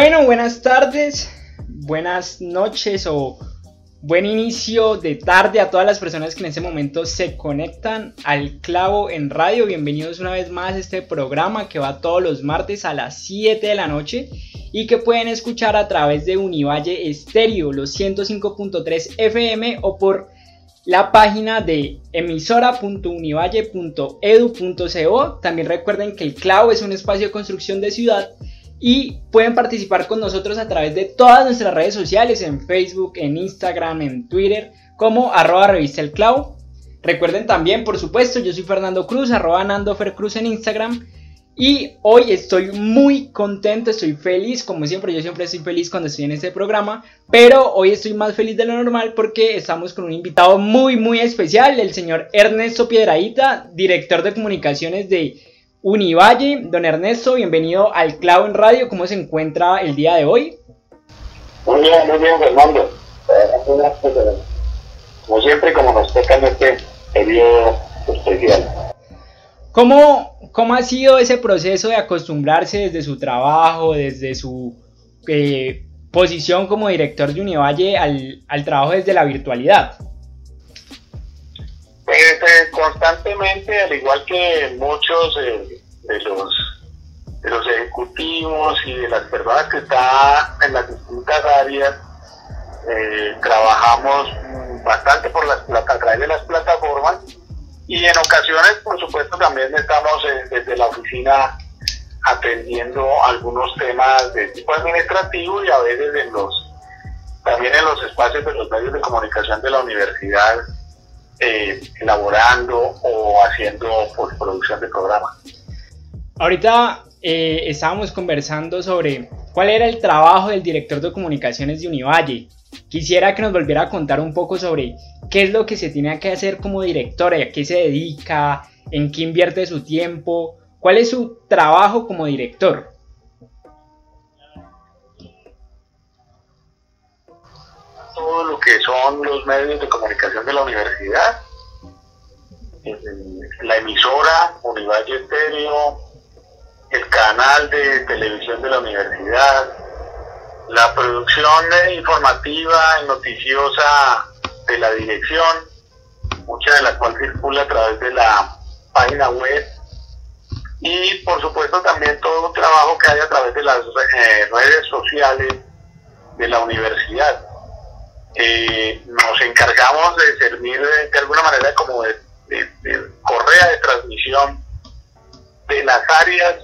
Bueno, buenas tardes, buenas noches o buen inicio de tarde a todas las personas que en este momento se conectan al clavo en radio. Bienvenidos una vez más a este programa que va todos los martes a las 7 de la noche y que pueden escuchar a través de Univalle Estéreo, los 105.3 FM o por la página de emisora.univalle.edu.co. También recuerden que el clavo es un espacio de construcción de ciudad y pueden participar con nosotros a través de todas nuestras redes sociales, en Facebook, en Instagram, en Twitter, como revista el clavo. Recuerden también, por supuesto, yo soy Fernando Cruz, arroba Nando Cruz en Instagram. Y hoy estoy muy contento, estoy feliz, como siempre, yo siempre estoy feliz cuando estoy en este programa, pero hoy estoy más feliz de lo normal porque estamos con un invitado muy, muy especial, el señor Ernesto Piedraíta, director de comunicaciones de Univalle. Don Ernesto, bienvenido al Clavo en Radio. ¿Cómo se encuentra el día de hoy? Muy bien, muy bien, Fernando. Como siempre, como nos toca en este periodo especial. ¿Cómo, ¿Cómo ha sido ese proceso de acostumbrarse desde su trabajo, desde su eh, posición como director de Univalle al, al trabajo desde la virtualidad? Pues, constantemente, al igual que muchos eh, de, los, ejecutivos y de las personas que están en las distintas áreas, trabajamos bastante por las, a través de las plataformas y en ocasiones, por supuesto, también estamos desde la oficina atendiendo algunos temas de tipo administrativo y a veces también en los espacios de los medios de comunicación de la universidad eh, elaborando o haciendo postproducción de programas. Ahorita eh, estábamos conversando sobre cuál era el trabajo del director de comunicaciones de Univalle. Quisiera que nos volviera a contar un poco sobre qué es lo que se tiene que hacer como director, a qué se dedica, en qué invierte su tiempo, cuál es su trabajo como director. Lo que son los medios de comunicación de la universidad, la emisora Univalle Estéreo, el canal de televisión de la universidad, la producción informativa y noticiosa de la dirección, mucha de la cual circula a través de la página web y por supuesto también todo un trabajo que hay a través de las eh, redes sociales de la universidad. Eh, nos encargamos de servir de, alguna manera como de, correa de transmisión de las áreas,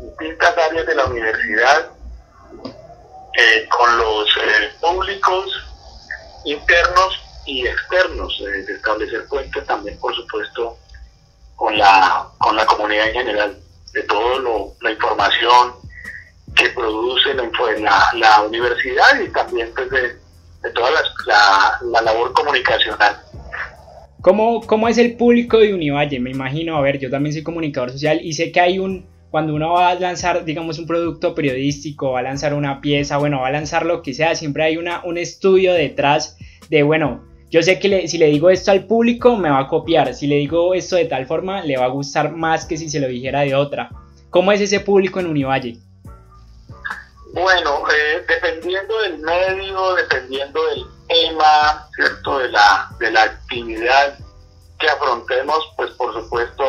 distintas áreas de la universidad, eh, con los eh, públicos internos y externos, de establecer puentes también, por supuesto, con la, con la comunidad en general, de toda la información que produce la, la, universidad y también pues, de de toda la, la, labor comunicacional. ¿Cómo, ¿Cómo es el público de Univalle? Me imagino, a ver, yo también soy comunicador social y sé que hay un, cuando uno va a lanzar, digamos, un producto periodístico, va a lanzar una pieza, bueno, va a lanzar lo que sea, siempre hay una, un estudio detrás de, bueno, yo sé que si le digo esto al público me va a copiar, si le digo esto de tal forma le va a gustar más que si se lo dijera de otra. ¿Cómo es ese público en Univalle? Bueno, eh, dependiendo del medio, dependiendo del tema, ¿cierto? De la, de la actividad que afrontemos, pues por supuesto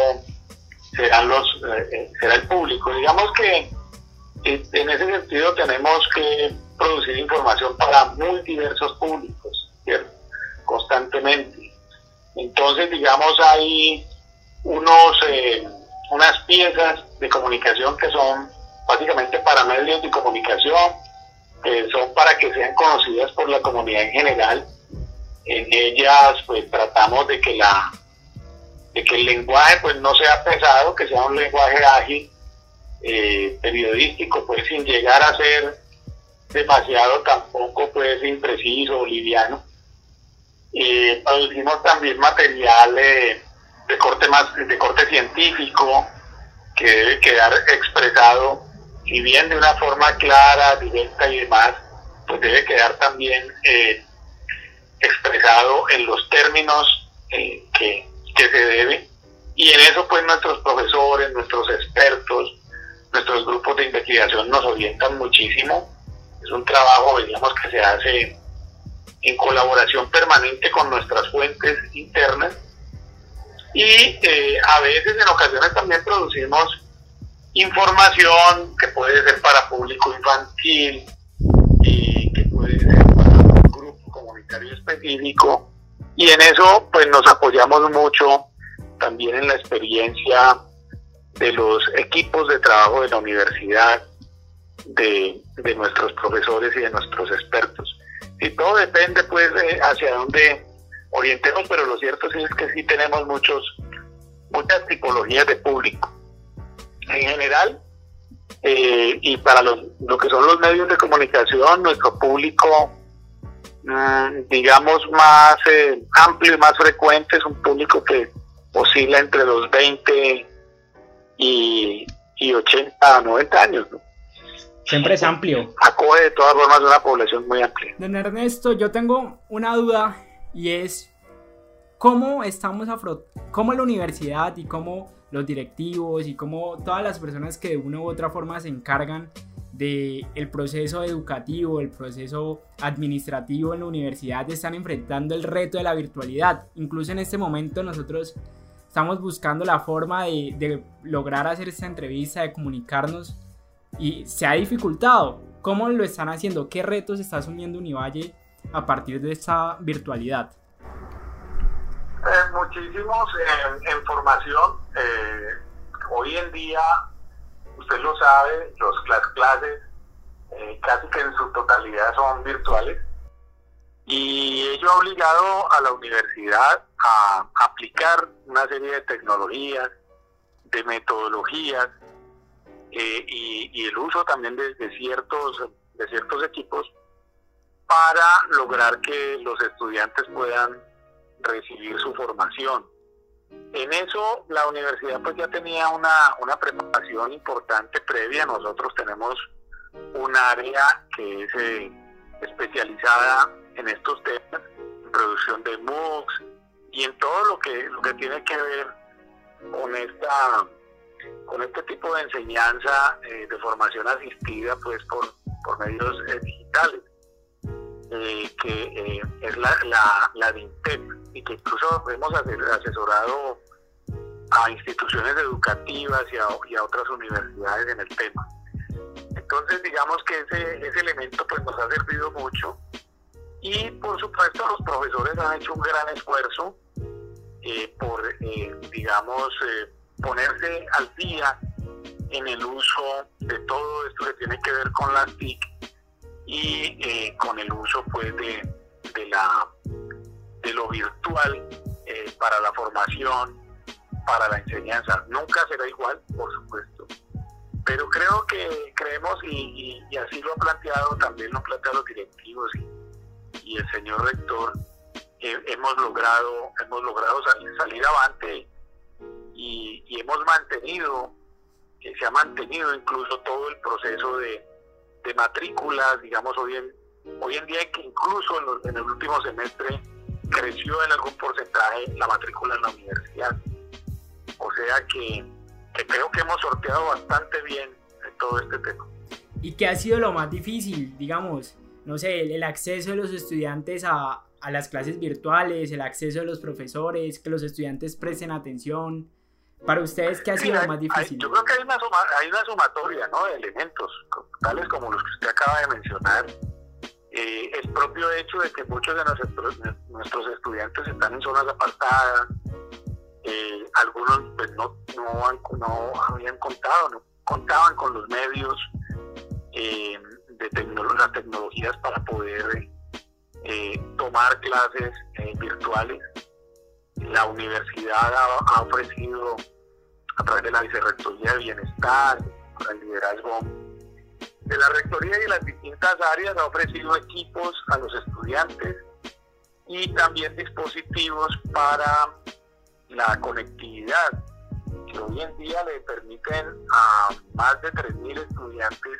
serán los, eh, será el público. Digamos que en ese sentido tenemos que producir información para muy diversos públicos, ¿cierto? Constantemente. Entonces, digamos, hay unos, eh, unas piezas de comunicación que son básicamente para medios de comunicación, son para que sean conocidas por la comunidad en general. En ellas, pues tratamos de que la de que el lenguaje pues no sea pesado, que sea un lenguaje ágil, eh, periodístico, pues sin llegar a ser demasiado tampoco pues impreciso liviano. Eh, producimos también material de corte más de corte científico que debe quedar expresado si bien de una forma clara, directa y demás, pues debe quedar también eh, expresado en los términos eh, que, que se debe. Y en eso pues nuestros profesores, nuestros expertos, nuestros grupos de investigación nos orientan muchísimo. Es un trabajo, digamos, que se hace en colaboración permanente con nuestras fuentes internas y eh, a veces en ocasiones también producimos información que puede ser para público infantil y que puede ser para un grupo comunitario específico y en eso pues nos apoyamos mucho también en la experiencia de los equipos de trabajo de la universidad, de, de nuestros profesores y de nuestros expertos. Y todo depende pues de hacia dónde orientemos, pero lo cierto es que sí tenemos muchos, muchas tipologías de público en general eh, y para los, lo que son los medios de comunicación, nuestro público, mm, digamos, más eh, amplio y más frecuente es un público que oscila entre los 20 y, y 80 90 años. Siempre es amplio. Acoge de todas formas una población muy amplia. Don Ernesto, yo tengo una duda y es cómo estamos afro cómo la universidad y cómo los directivos y como todas las personas que de una u otra forma se encargan del el proceso educativo, el proceso administrativo en la universidad están enfrentando el reto de la virtualidad. Incluso en este momento nosotros estamos buscando la forma de, de lograr hacer esta entrevista, de comunicarnos y se ha dificultado. ¿Cómo lo están haciendo? ¿Qué retos está asumiendo Univalle a partir de esta virtualidad? Eh, muchísimos en, formación. Eh, hoy en día, usted lo sabe, los, las clases eh, casi que en su totalidad son virtuales. Y ello ha obligado a la universidad a aplicar una serie de tecnologías, de metodologías y, y, el uso también de, ciertos, de ciertos equipos para lograr que los estudiantes puedan recibir su formación. En eso la universidad pues ya tenía una, una preparación importante previa. Nosotros tenemos un área que es eh, especializada en estos temas, producción de MOOCs y en todo lo que, lo que tiene que ver con esta con este tipo de enseñanza eh, de formación asistida pues por, por medios eh, digitales. Eh, que eh, es la, la, la DINTEP y que incluso hemos asesorado a instituciones educativas y a, otras universidades en el tema. Entonces digamos que ese, ese elemento pues nos ha servido mucho y por supuesto los profesores han hecho un gran esfuerzo eh, por, digamos, ponerse al día en el uso de todo esto que tiene que ver con las TIC y eh, con el uso pues de, de, la, lo virtual eh, para la formación, para la enseñanza. Nunca será igual, por supuesto, pero creo que creemos y, así lo ha planteado, también lo han planteado los directivos y, y el señor rector, eh, hemos logrado, hemos logrado salir, salir avante y, y hemos mantenido, que se ha mantenido incluso todo el proceso de, de matrículas, digamos, hoy en, hoy en día que incluso en, el último semestre creció en algún porcentaje la matrícula en la universidad. O sea que, creo que hemos sorteado bastante bien en todo este tema. ¿Y qué ha sido lo más difícil, digamos? No sé, el, acceso de los estudiantes a, a las clases virtuales, el acceso de los profesores, que los estudiantes presten atención, para ustedes, ¿qué ha sido lo más difícil? yo creo que hay una, hay una sumatoria ¿no? de elementos, tales como los que usted acaba de mencionar, Eh, el propio hecho de que muchos de nuestros, nuestros estudiantes están en zonas apartadas, eh, algunos pues, no, no, no, habían contado, no contaban con los medios eh, de las tecnologías para poder tomar clases virtuales. La universidad ha, ofrecido a través de la Vicerrectoría de Bienestar, el liderazgo de la Rectoría y de las distintas áreas, ha ofrecido equipos a los estudiantes y también dispositivos para la conectividad, que hoy en día le permiten a más de 3.000 estudiantes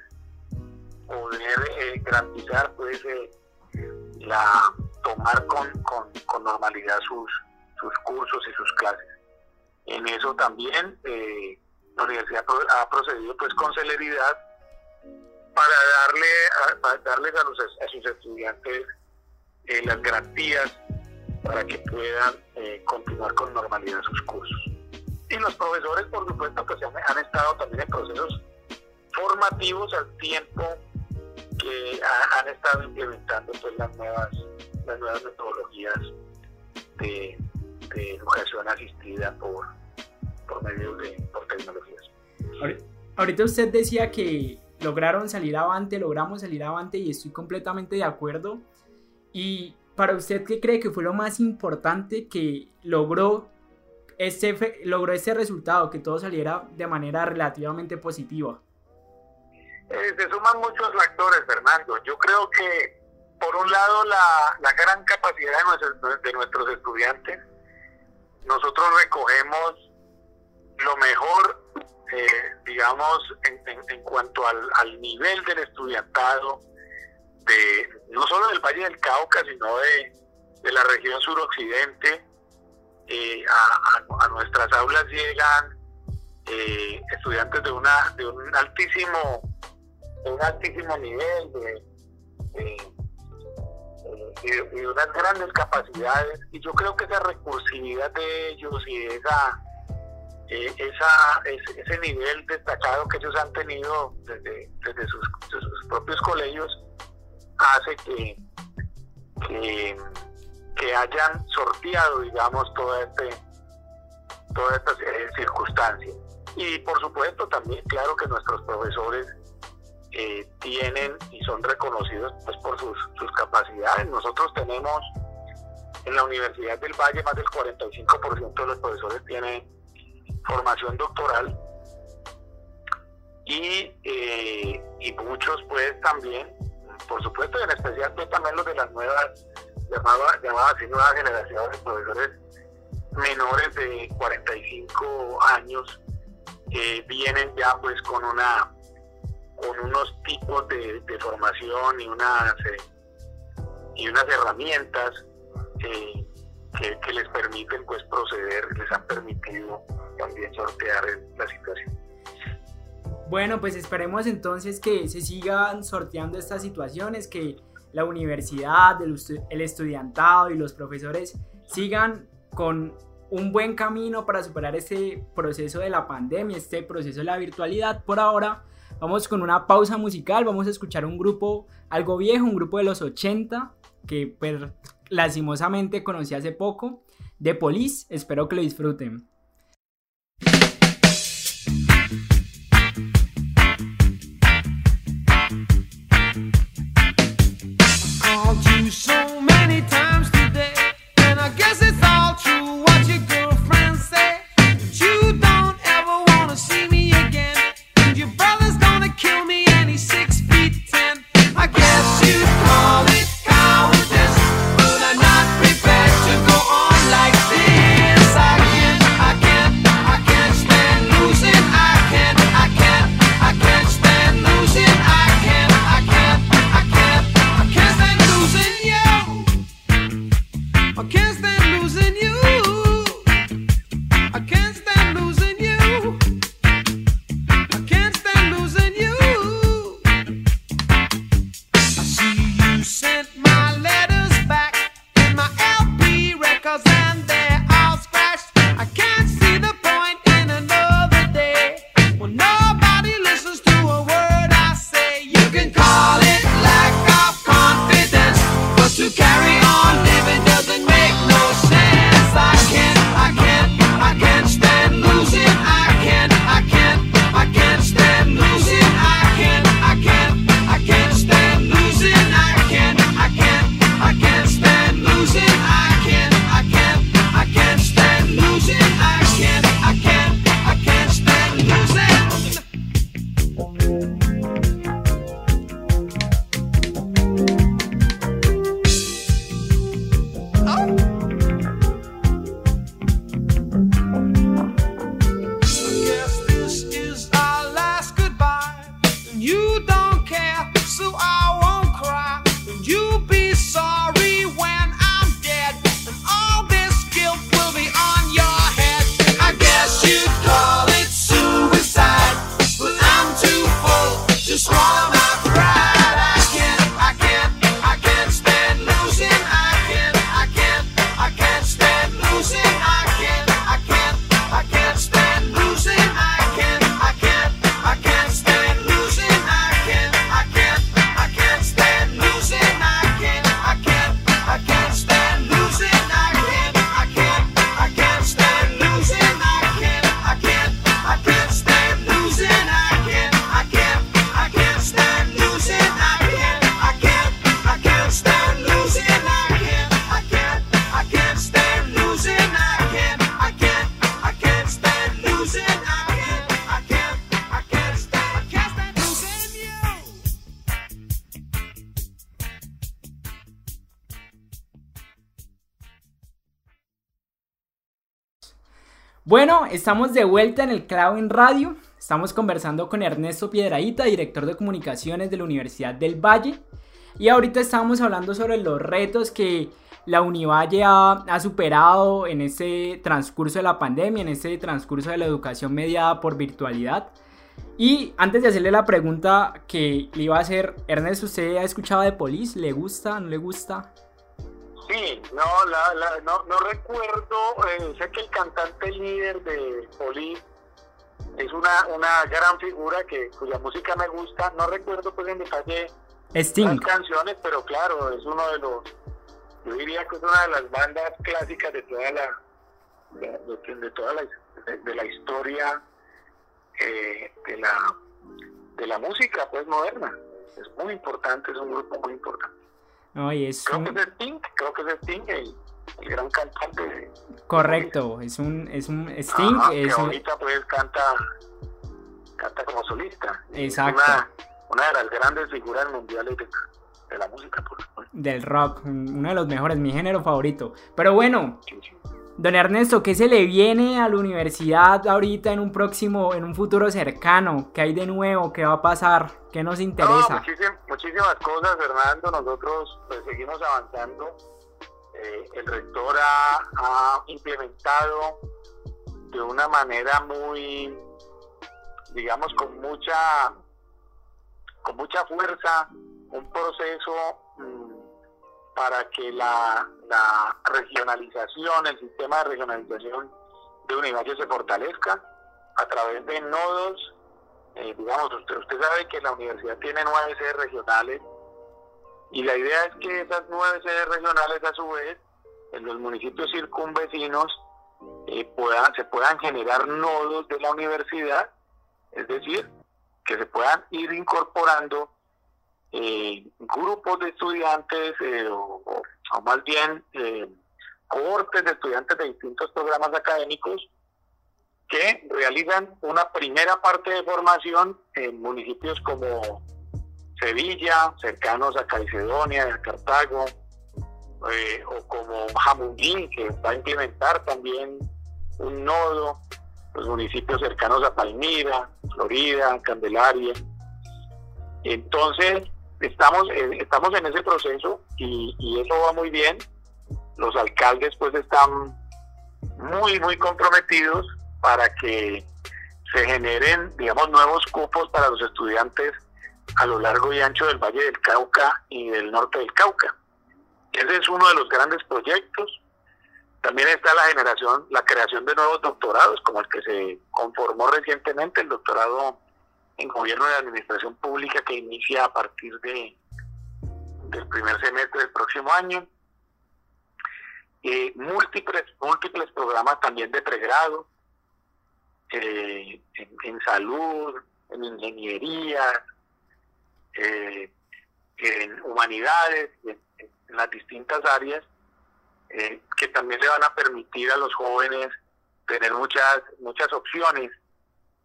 poder eh, garantizar pues, eh, la, tomar con, con, normalidad sus, sus cursos y sus clases. En eso también eh, la universidad ha procedido pues con celeridad para darle a, darles a, los, a sus estudiantes las garantías para que puedan eh, continuar con normalidad sus cursos. Y los profesores, por supuesto, que se han, estado también en procesos formativos al tiempo que han estado implementando pues, las, nuevas, las nuevas metodologías de, educación asistida por, por medio de por tecnologías. Ahorita usted decía que lograron salir avante, logramos salir avante y estoy completamente de acuerdo. Y para usted, ¿qué cree que fue lo más importante que logró ese, logró ese resultado, que todo saliera de manera relativamente positiva? Eh, se suman muchos factores, Fernando. Yo creo que, por un lado, la, la gran capacidad de nuestros, de nuestros estudiantes. Nosotros recogemos lo mejor, eh, digamos, en, cuanto al, nivel del estudiantado, no solo del Valle del Cauca, sino de, la región suroccidente. Eh, a, nuestras aulas llegan eh, estudiantes de una de un altísimo de un altísimo nivel de, unas grandes capacidades y yo creo que esa recursividad de ellos y esa eh, ese, nivel destacado que ellos han tenido desde, desde sus propios colegios hace que, que, hayan sorteado, digamos, toda, este, toda esta circunstancia. Y por supuesto también, claro que nuestros profesores eh, tienen y son reconocidos pues, por sus, sus capacidades. Nosotros tenemos en la Universidad del Valle más del 45% de los profesores tienen formación doctoral y, eh, y muchos pues también por supuesto, en especial pues, también los de las nuevas, llamadas, llamadas así, nuevas generaciones, profesores menores de 45 años, que vienen ya pues con una con unos tipos de, formación y unas eh, y unas herramientas que, que, les permiten pues proceder, les han permitido también sortear la situación. Bueno, pues esperemos entonces que se sigan sorteando estas situaciones, que la universidad, el estudiantado y los profesores sigan con un buen camino para superar este proceso de la pandemia, este proceso de la virtualidad. Por ahora, vamos con una pausa musical, vamos a escuchar un grupo algo viejo, un grupo de los 80, que pues, lastimosamente conocí hace poco, de Police. Espero que lo disfruten. Bueno, estamos de vuelta en el Clavo en Radio. Estamos conversando con Ernesto Piedraíta, director de comunicaciones de la Universidad del Valle. Y ahorita estamos hablando sobre los retos que la Univalle ha, superado en ese transcurso de la pandemia, en ese transcurso de la educación mediada por virtualidad. Y antes de hacerle la pregunta que le iba a hacer, Ernesto, ¿usted ha escuchado de Polis? ¿Le gusta? ¿No le gusta? Sí, no, la, la, no, no, recuerdo, eh, sé que el cantante líder de Polis es una, una gran figura que cuya música me gusta, no recuerdo pues en detalle Sting. las canciones, pero claro, es uno de los, yo diría que es una de las bandas clásicas de toda la, de, de toda la, de, de la historia eh, de la de la música pues moderna. Es muy importante, es un grupo muy importante. No, y es creo un... que es Sting, creo que es Sting el, el gran cantante. Correcto, es un, es un Sting. Ajá, es que un... ahorita pues canta, canta como solista. Exacto. Una, una de las grandes figuras mundiales de, de la música, por. Del rock, uno de los mejores, mi género favorito. Pero bueno, Don Ernesto, ¿qué se le viene a la universidad ahorita en un próximo, en un futuro cercano? ¿Qué hay de nuevo? ¿Qué va a pasar? ¿Qué nos interesa? No, muchísimas, muchísimas cosas, Fernando. Nosotros pues, seguimos avanzando. Eh, el rector ha, ha, implementado de una manera muy, digamos, con mucha, con mucha fuerza un proceso mmm, para que la, regionalización, el sistema de regionalización de Univalle se fortalezca a través de nodos. Eh, digamos, usted, usted sabe que la universidad tiene nueve sedes regionales y la idea es que esas nueve sedes regionales a su vez en los municipios circunvecinos eh, puedan, se puedan generar nodos de la universidad, es decir, que se puedan ir incorporando eh, grupos de estudiantes eh, o, más bien eh, cohortes de estudiantes de distintos programas académicos que realizan una primera parte de formación en municipios como Sevilla, cercanos a Caicedonia, a Cartago, eh, o como Jamundí, que va a implementar también un nodo, los municipios cercanos a Palmira, Florida, Candelaria. Entonces, estamos, eh, estamos en ese proceso y, y, eso va muy bien. Los alcaldes pues están muy, muy comprometidos para que se generen, digamos, nuevos cupos para los estudiantes a lo largo y ancho del Valle del Cauca y del norte del Cauca. Ese es uno de los grandes proyectos. También está la generación, la creación de nuevos doctorados, como el que se conformó recientemente, el doctorado en gobierno de administración pública que inicia a partir de del primer semestre del próximo año. Eh, múltiples, múltiples programas también de pregrado, eh, en, salud, en ingeniería, eh, en humanidades, en, en, las distintas áreas, que también le van a permitir a los jóvenes tener muchas, muchas opciones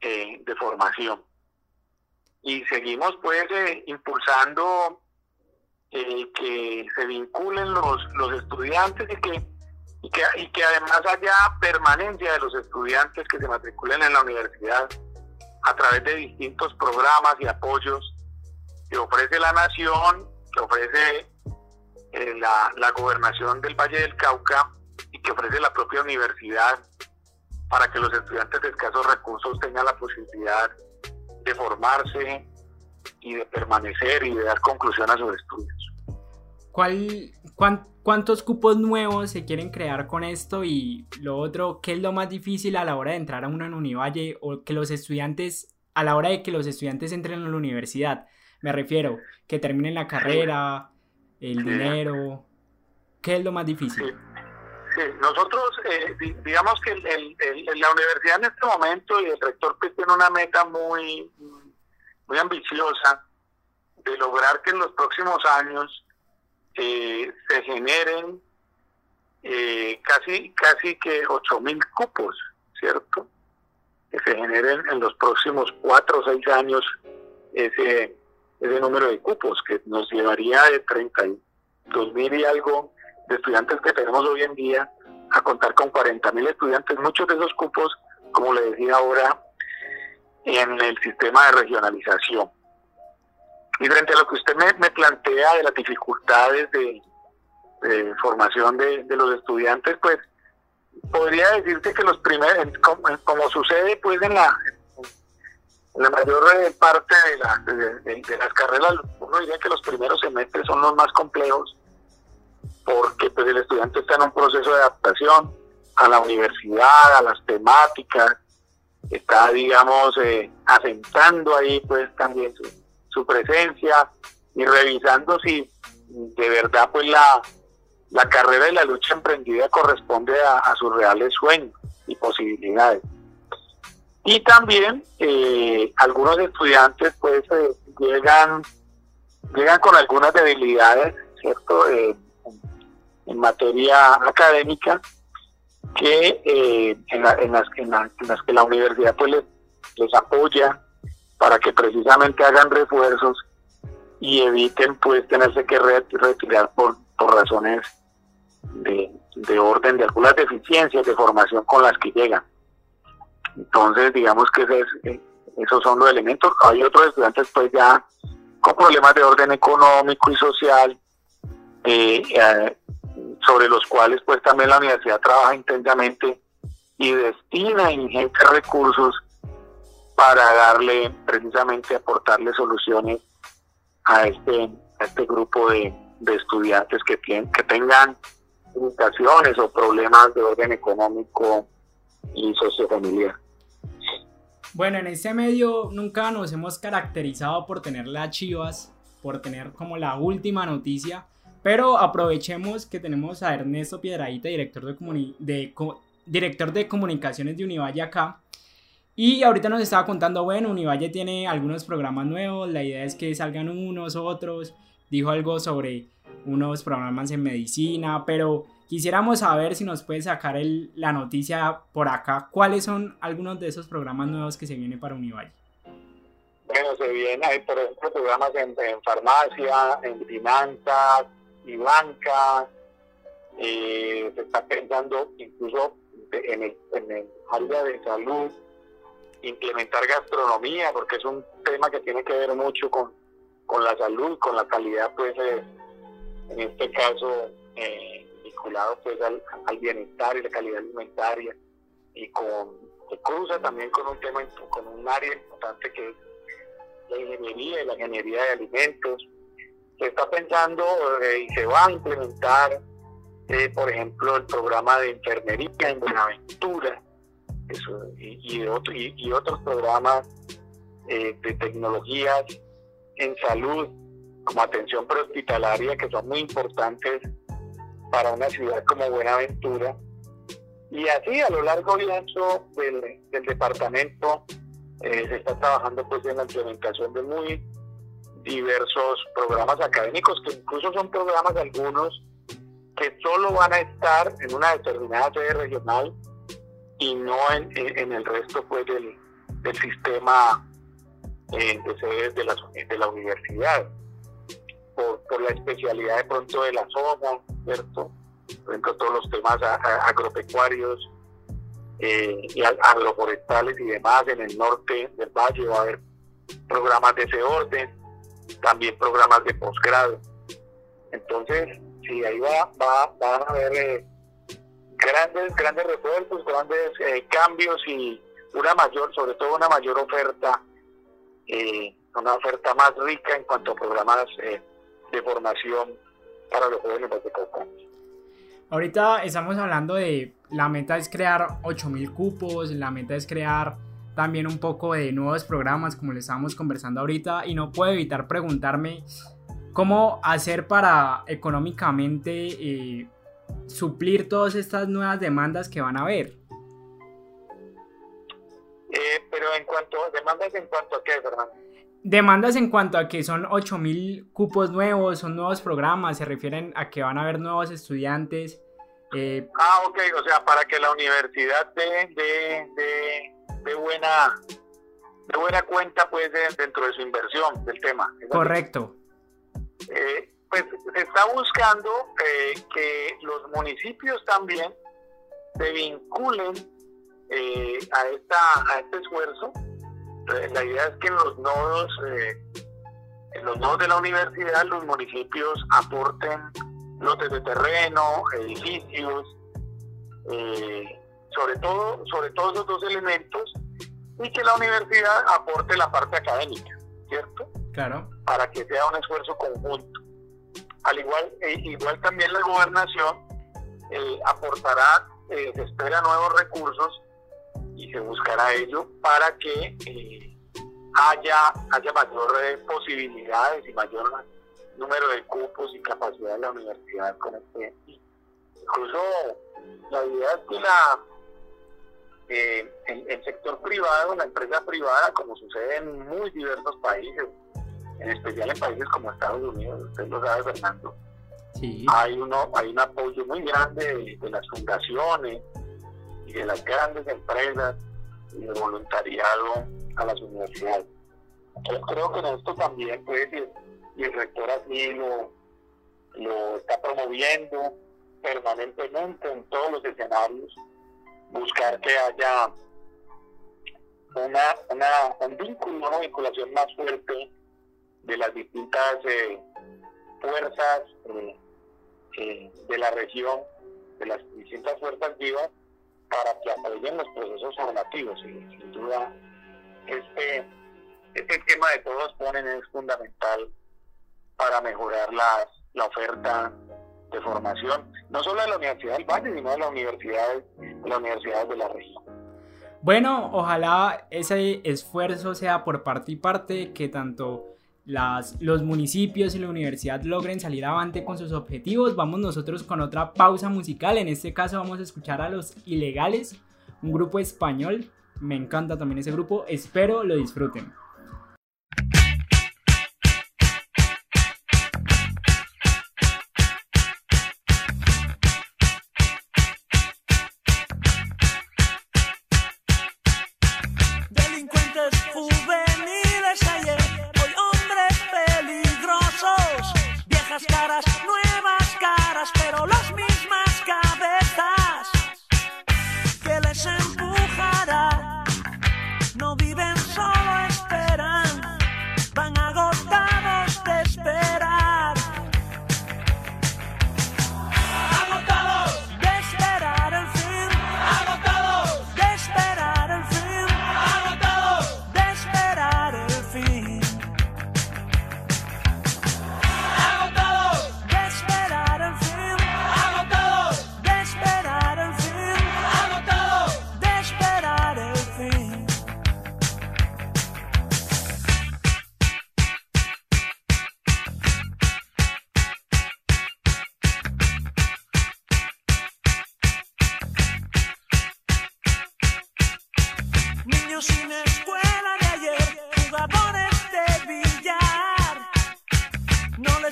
de formación y seguimos pues eh, impulsando eh, que se vinculen los, los estudiantes y que, y que, además haya permanencia de los estudiantes que se matriculen en la universidad a través de distintos programas y apoyos que ofrece la nación, que ofrece eh, la, la gobernación del Valle del Cauca y que ofrece la propia universidad para que los estudiantes de escasos recursos tengan la posibilidad de formarse y de permanecer y de dar conclusión a sus estudios. ¿Cuál, cuán, ¿Cuántos cupos nuevos se quieren crear con esto? Y lo otro, ¿qué es lo más difícil a la hora de entrar a una Univalle o que los estudiantes, a la hora de que los estudiantes entren a la universidad? Me refiero, que terminen la carrera, el dinero. ¿Qué es lo más difícil? Sí. Sí, nosotros, eh, digamos que el, la universidad en este momento y el rector pues tiene una meta muy, muy ambiciosa de lograr que en los próximos años eh, se generen eh, casi casi que ocho mil cupos, ¿cierto? Que se generen en los próximos cuatro o seis años ese, ese número de cupos, que nos llevaría de 32 mil y algo de estudiantes que tenemos hoy en día a contar con 40 mil estudiantes, muchos de esos cupos, como le decía ahora, en el sistema de regionalización. Y frente a lo que usted me, plantea de las dificultades de, formación de, los estudiantes, pues podría decirte que los primeros, como, sucede pues en la, la mayor parte de, de, las carreras, uno diría que los primeros semestres son los más complejos, porque pues el estudiante está en un proceso de adaptación a la universidad, a las temáticas, está digamos eh, asentando ahí pues también su, presencia y revisando si de verdad pues la, la carrera y la lucha emprendida corresponde a, sus reales sueños y posibilidades. Y también eh, algunos estudiantes pues eh, llegan, llegan con algunas debilidades, ¿cierto? Eh, en materia académica que en, las, en, las, que la universidad pues les, apoya para que precisamente hagan refuerzos y eviten pues tenerse que retirar por, por razones de, de, orden de algunas deficiencias de formación con las que llegan. Entonces digamos que eh, esos son los elementos. Hay otros estudiantes pues ya con problemas de orden económico y social eh, eh, sobre los cuales pues también la universidad trabaja intensamente y destina ingentes recursos para darle, precisamente aportarle soluciones a este, a este grupo de, estudiantes que, tienen, que tengan limitaciones o problemas de orden económico y sociofamiliar. Bueno, en este medio nunca nos hemos caracterizado por tener las chivas, por tener como la última noticia, pero aprovechemos que tenemos a Ernesto Piedradita, director de, comunicaciones de Univalle acá, y ahorita nos estaba contando, bueno, Univalle tiene algunos programas nuevos, la idea es que salgan unos, otros, dijo algo sobre unos programas en medicina, pero quisiéramos saber si nos puede sacar la noticia por acá, cuáles son algunos de esos programas nuevos que se vienen para Univalle. Bueno, se vienen, hay por ejemplo programas en, farmacia, en finanzas y banca, eh, se está pensando incluso en el, área de salud, implementar gastronomía, porque es un tema que tiene que ver mucho con, con la salud, con la calidad, pues, en este caso, eh, vinculado pues al, bienestar y la calidad alimentaria, y con, se cruza también con un tema, con un área importante que es la ingeniería y la ingeniería de alimentos. Se está pensando eh, y se va a implementar, por ejemplo, el programa de enfermería en Buenaventura, y, y, otros programas eh, de tecnologías en salud, como atención prehospitalaria, que son muy importantes para una ciudad como Buenaventura. Y así a lo largo y ancho del, del departamento eh, se está trabajando pues en la implementación de muy diversos programas académicos, que incluso son programas algunos que solo van a estar en una determinada sede regional y no en, en el resto pues del, del sistema eh, de sedes de la, de la universidad por, por, la especialidad de pronto de la zona, ¿cierto? Por ejemplo, todos los temas agropecuarios eh, y agroforestales y demás en el norte del valle va a haber programas de ese orden, también programas de posgrado. Entonces, sí, ahí va, va, van a haber eh, grandes, grandes refuerzos, grandes eh, cambios y una mayor, sobre todo una mayor oferta, eh, una oferta más rica en cuanto a programas de formación para los jóvenes de Ahorita estamos hablando de la meta es crear 8000 cupos, la meta es crear también un poco de nuevos programas como le estábamos conversando ahorita y no puedo evitar preguntarme cómo hacer para económicamente suplir todas estas nuevas demandas que van a haber. Eh, pero en cuanto a demandas, en cuanto a qué, Fernando? Demandas en cuanto a que son 8000 cupos nuevos, son nuevos programas, se refieren a que van a haber nuevos estudiantes. Eh, ah, ok, o sea, para que la universidad de, de, de, buena de buena cuenta pues dentro de su inversión del tema. Correcto. Eh, pues se está buscando eh, que los municipios también se vinculen eh, a, esta, a este esfuerzo. La idea es que en los nodos, eh, en los nodos de la universidad, los municipios aporten lotes de terreno, edificios, eh, sobre todo, sobre todo esos dos elementos, y que la universidad aporte la parte académica, ¿cierto? Claro. Para que sea un esfuerzo conjunto. Al igual, igual también la gobernación aportará, se espera nuevos recursos y se buscará ello para que eh, haya, haya mayor eh, posibilidades y mayor número de cupos y capacidad de la universidad con este. Incluso la idea es que la, eh, el, sector privado, la empresa privada, como sucede en muy diversos países, en especial en países como Estados Unidos, usted lo sabe, Fernando, hay, uno, hay un apoyo muy grande de las fundaciones, de las grandes empresas y de voluntariado a las universidades. Yo creo que en esto también, pues, y el rector así lo, lo está promoviendo permanentemente en todos los escenarios, buscar que haya una, una, un vínculo, una vinculación más fuerte de las distintas eh, fuerzas eh, eh, de la región, de las distintas fuerzas vivas, para que apoyen los procesos formativos. Sin duda, este, este esquema de todos ponen es fundamental para mejorar las, la oferta de formación, no solo de la Universidad del Valle, sino de las universidades, de las universidades de la región. Bueno, ojalá ese esfuerzo sea por parte y parte, que tanto las, los municipios y la universidad logren salir avante con sus objetivos. Vamos nosotros con otra pausa musical. En este caso vamos a escuchar a Los Ilegales, un grupo español. Me encanta también ese grupo. Espero lo disfruten.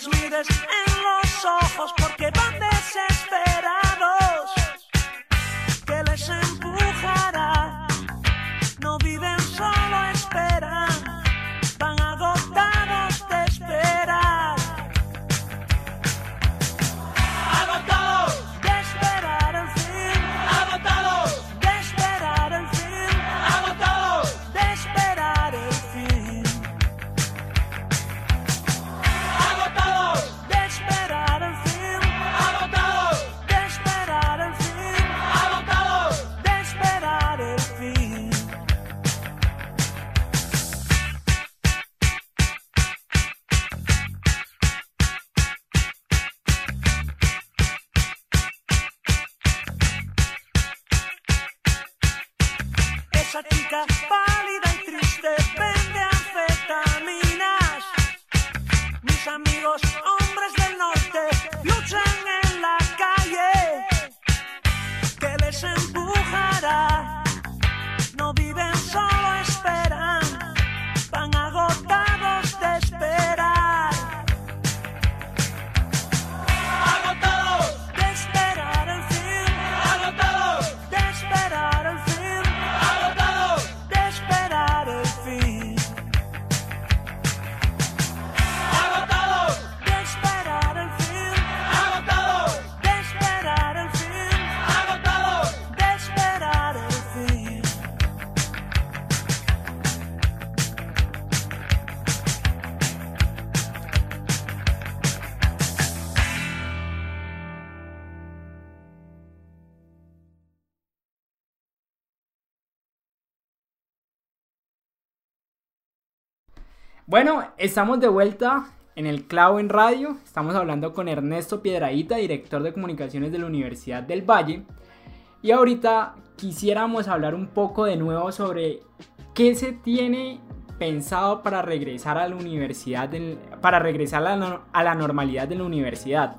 los mires en los ojos porque van desesperados. ¿Qué les empujará? No viven solo en Bueno, estamos de vuelta en el Clavo en Radio. Estamos hablando con Ernesto Piedraíta, director de comunicaciones de la Universidad del Valle. Y ahorita quisiéramos hablar un poco de nuevo sobre qué se tiene pensado para regresar a la universidad, para regresar a la, normalidad de la universidad.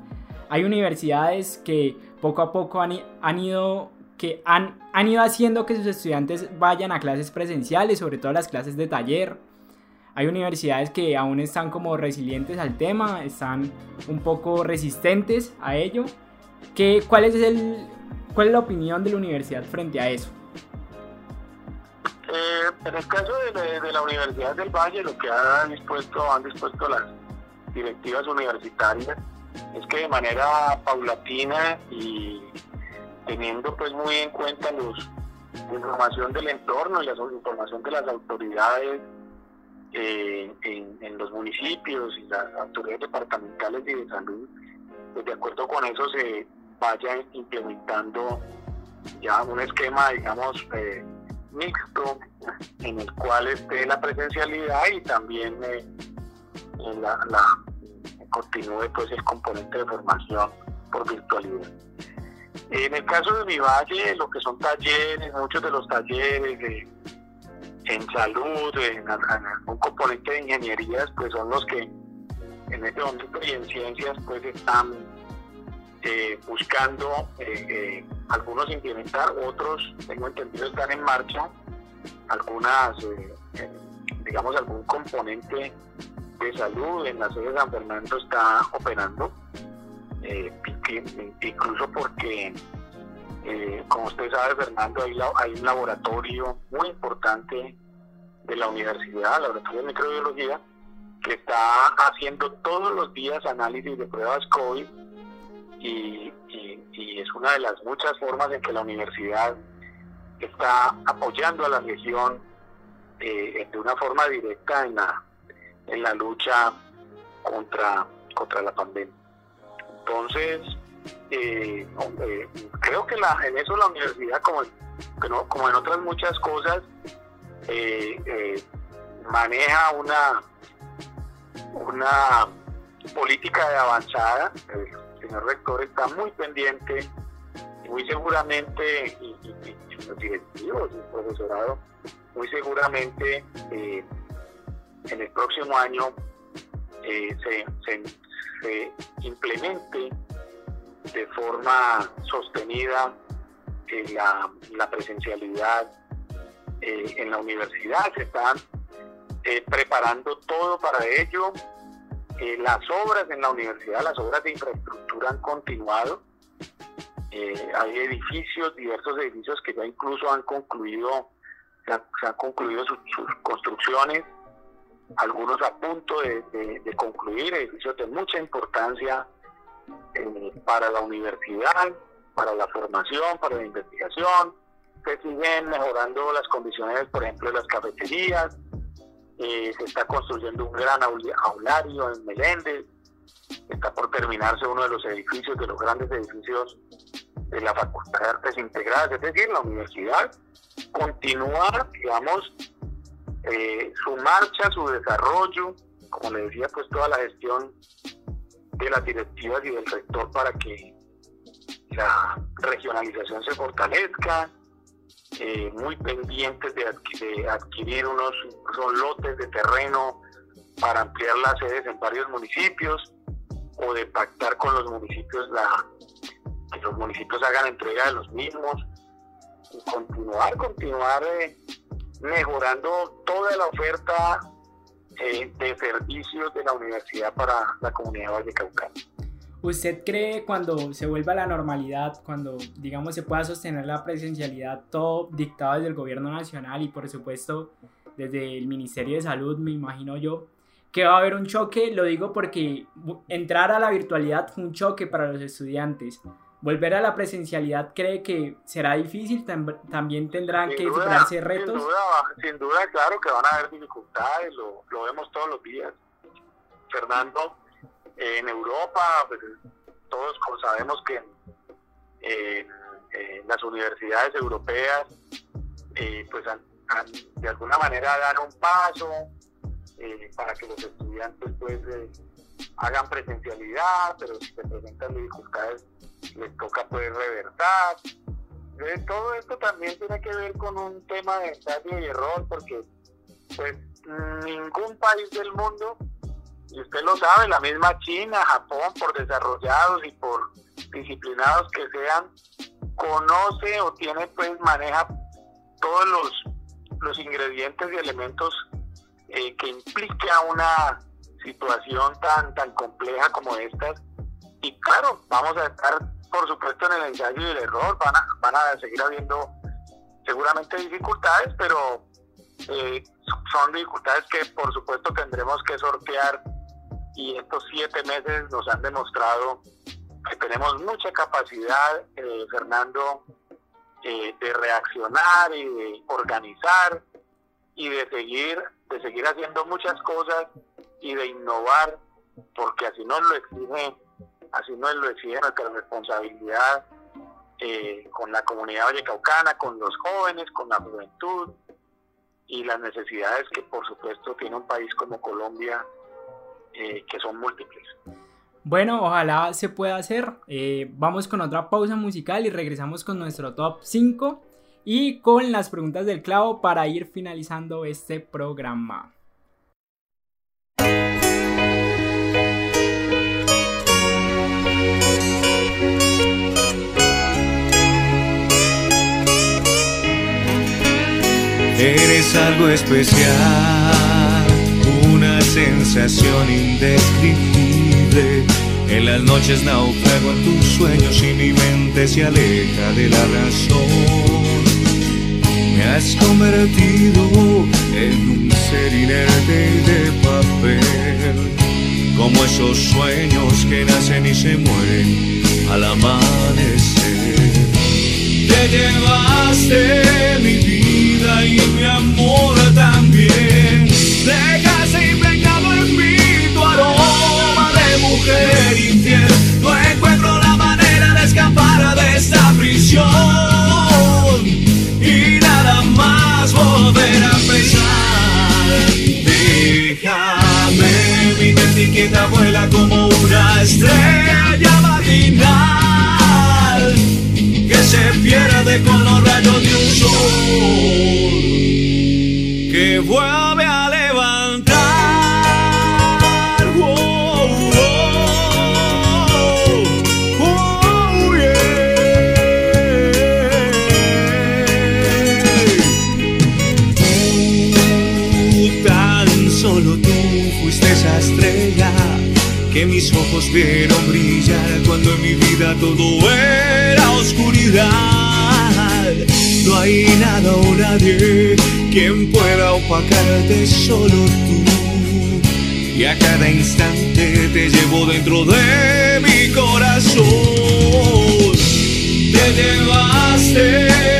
Hay universidades que poco a poco han ido que han, han ido haciendo que sus estudiantes vayan a clases presenciales, sobre todo las clases de taller hay universidades que aún están como resilientes al tema, están un poco resistentes a ello. ¿Qué, cuál, es el, ¿Cuál es la opinión de la universidad frente a eso? Eh, en el caso de, la Universidad del Valle, lo que han dispuesto, han dispuesto las directivas universitarias es que de manera paulatina y teniendo pues muy en cuenta los, la información del entorno y la información de las autoridades eh, en, los municipios y las autoridades departamentales de salud, pues de acuerdo con eso se vaya implementando ya un esquema, digamos, eh, mixto en el cual esté la presencialidad y también eh, la, continúe pues el componente de formación por virtualidad. En el caso de mi valle, lo que son talleres, muchos de los talleres, en salud, en, algún componente de ingenierías, pues son los que en este momento y en ciencias pues están eh, buscando eh, eh, algunos implementar, otros tengo entendido están en marcha, algunas, digamos algún componente de salud en la sede de San Fernando está operando, incluso porque eh, como usted sabe, Fernando, hay, un laboratorio muy importante de la universidad, el laboratorio de microbiología, que está haciendo todos los días análisis de pruebas COVID y, es una de las muchas formas en que la universidad está apoyando a la región eh, de una forma directa en la, en la lucha contra, contra la pandemia. Entonces, eh, creo que la, en eso la universidad, como, como en otras muchas cosas, eh, eh, maneja una, una política de avanzada. El señor rector está muy pendiente, muy seguramente, y, los directivos y el profesorado, muy seguramente en el próximo año se, se implemente de forma sostenida eh, la, presencialidad eh, en la universidad. Se están eh, preparando todo para ello. las obras en la universidad, las obras de infraestructura han continuado. hay edificios, diversos edificios que ya incluso han concluido, se, han concluido sus, construcciones, algunos a punto de concluir, edificios de mucha importancia eh, para la universidad, para la formación, para la investigación. Se siguen mejorando las condiciones, por ejemplo, de las cafeterías. Eh, se está construyendo un gran aulario en Meléndez. Está por terminarse uno de los edificios, de los grandes edificios de la Facultad de Artes Integradas. Es decir, la universidad continúa, digamos, eh, su marcha, su desarrollo, como le decía, pues toda la gestión de las directivas y del rector para que la regionalización se fortalezca, eh, muy pendientes de, adquirir unos lotes de terreno para ampliar las sedes en varios municipios o de pactar con los municipios la que los municipios hagan entrega de los mismos y continuar continuar eh, mejorando toda la oferta eh, de servicios de la universidad para la comunidad de Vallecaucán. ¿Usted cree cuando se vuelva a la normalidad, cuando digamos se pueda sostener la presencialidad, todo dictado desde el gobierno nacional y por supuesto desde el Ministerio de Salud, me imagino yo, que va a haber un choque? Lo digo porque entrar a la virtualidad fue un choque para los estudiantes volver a la presencialidad cree que será difícil, también tendrán que superarse retos. Sin duda, claro que van a haber dificultades, lo, vemos todos los días. Fernando, en Europa, pues, todos sabemos que las universidades europeas, eh, pues de alguna manera dan un paso, eh, para que los estudiantes pues eh, hagan presencialidad, pero si se presentan dificultades les toca pues revertar. todo esto también tiene que ver con un tema de ensayo y error, porque pues ningún país del mundo, y usted lo sabe, la misma China, Japón, por desarrollados y por disciplinados que sean, conoce o tiene pues maneja todos los, los ingredientes y elementos eh, que implica una situación tan, tan compleja como esta. Y claro, vamos a estar, por supuesto, en el ensayo y el error, van a, van a seguir habiendo seguramente dificultades, pero eh, son dificultades que por supuesto tendremos que sortear. Y estos siete meses nos han demostrado que tenemos mucha capacidad, eh, Fernando, de reaccionar y de organizar y de seguir de seguir haciendo muchas cosas y de innovar, porque así nos lo exige, así nos lo exige nuestra responsabilidad eh, con la comunidad vallecaucana, con los jóvenes, con la juventud y las necesidades que por supuesto tiene un país como Colombia, eh, que son múltiples. Bueno, ojalá se pueda hacer. Eh, vamos con otra pausa musical y regresamos con nuestro top 5 y con las preguntas del clavo para ir finalizando este programa. Eres algo especial, una sensación indescriptible. En las noches naufrago en tus sueños y mi mente se aleja de la razón me has convertido en un ser inerte de papel, como esos sueños que nacen y se mueren al amanecer. Te llevaste mi vida y mi amor también, dejaste impregnado en mí tu aroma de mujer infiel. No encuentro la manera de escapar de esta prisión volver a. Déjame, mi etiqueta vuela como una estrella matinal que se pierde con los rayos de un sol. Que vuelve a mis ojos vieron brillar cuando en mi vida todo era oscuridad. No hay nada o nadie quien pueda opacarte, solo tú. Y a cada instante te llevo dentro de mi corazón. Te llevaste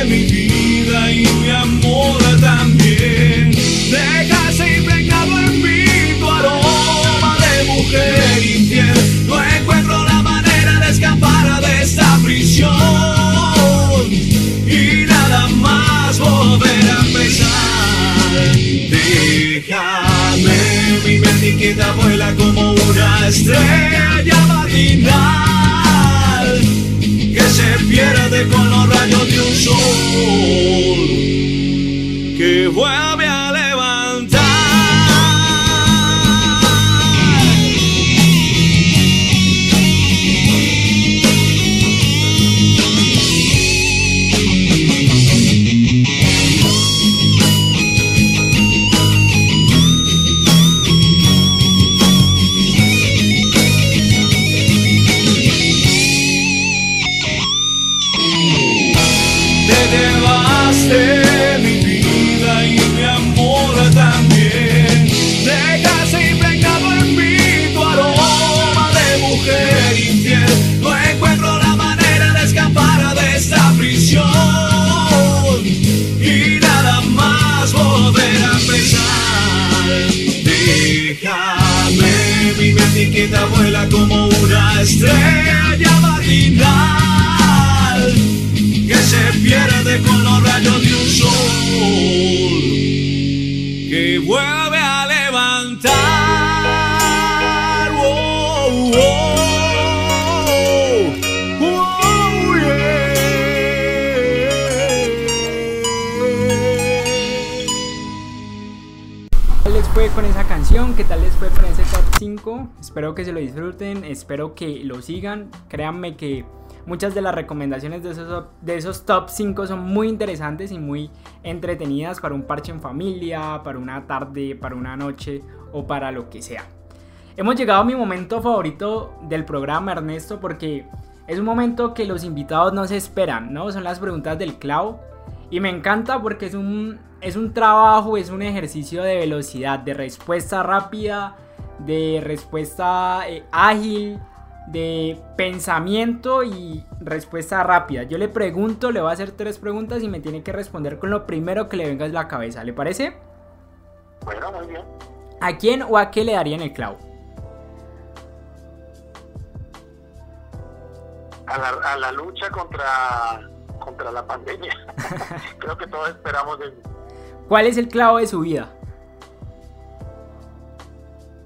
mi mente inquieta vuela como una estrella matinal que se pierde con los rayos de un sol que vuelve qué tal les fue con ese top 5. Espero que se lo disfruten, espero que lo sigan. Créanme que muchas de las recomendaciones de esos, de esos top 5 son muy interesantes y muy entretenidas para un parche en familia, para una tarde, para una noche o para lo que sea. Hemos llegado a mi momento favorito del programa, Ernesto, porque es un momento que los invitados no se esperan, ¿no? Son las preguntas del clavo. Y me encanta porque es un, es un trabajo, es un ejercicio de velocidad, de respuesta rápida, de respuesta eh, ágil, de pensamiento y respuesta rápida. Yo le pregunto, le voy a hacer tres preguntas y me tiene que responder con lo primero que le venga a la cabeza. ¿Le parece? Bueno, muy bien. ¿A quién o a qué le darían el clavo? A la, a la lucha contra, contra la pandemia. Creo que todos esperamos eso. ¿Cuál es el clavo de su vida?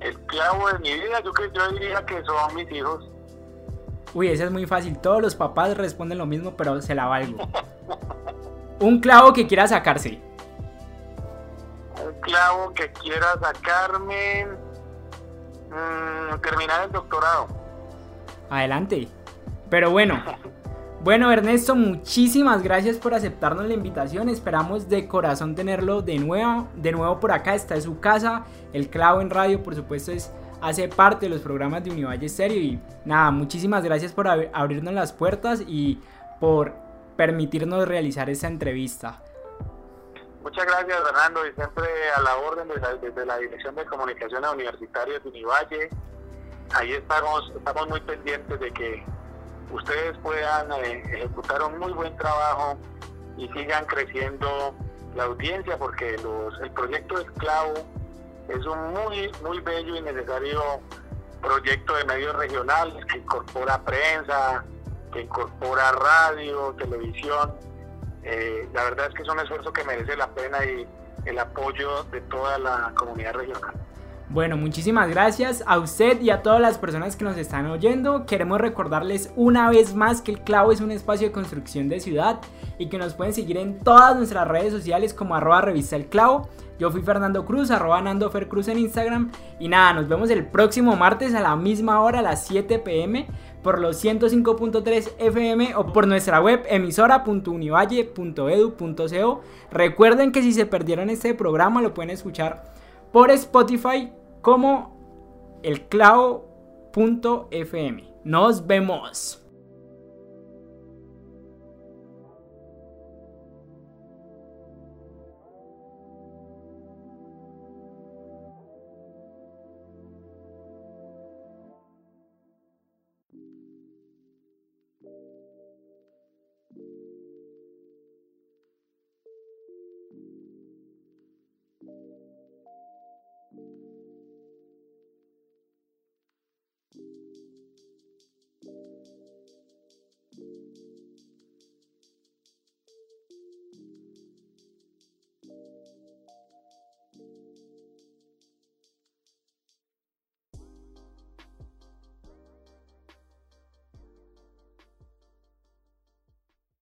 El clavo de mi vida, yo, yo diría que son mis hijos. Uy, ese es muy fácil. Todos los papás responden lo mismo, pero se la valgo. Un clavo que quiera sacarse. Un clavo que quiera sacarme. mm, terminar el doctorado. Adelante. Pero bueno. Bueno, Ernesto, muchísimas gracias por aceptarnos la invitación. Esperamos de corazón tenerlo de nuevo, de nuevo por acá. Está en su casa. El clavo en radio, por supuesto, es hace parte de los programas de Univalle Stereo. Y nada, muchísimas gracias por ab- abrirnos las puertas y por permitirnos realizar esta entrevista. Muchas gracias, Fernando, y siempre a la orden desde la Dirección de Comunicaciones Universitarias de Univalle. Ahí estamos, estamos muy pendientes de que ustedes puedan eh, ejecutar un muy buen trabajo y sigan creciendo la audiencia, porque el proyecto Esclavo es un muy, muy bello y necesario proyecto de medios regionales que incorpora prensa, que incorpora radio, televisión. Eh, la verdad es que es un esfuerzo que merece la pena y el apoyo de toda la comunidad regional. Bueno, muchísimas gracias a usted y a todas las personas que nos están oyendo. Queremos recordarles una vez más que el clavo es un espacio de construcción de ciudad y que nos pueden seguir en todas nuestras redes sociales como arroba revista el clavo. Yo fui Fernando Cruz, arroba Nando Fer Cruz en Instagram. Y nada, nos vemos el próximo martes a la misma hora, a las 7 pm, por los 105.3 FM o por nuestra web emisora.univalle.edu.co. Recuerden que si se perdieron este programa lo pueden escuchar por Spotify como elclavo.fm. Nos vemos.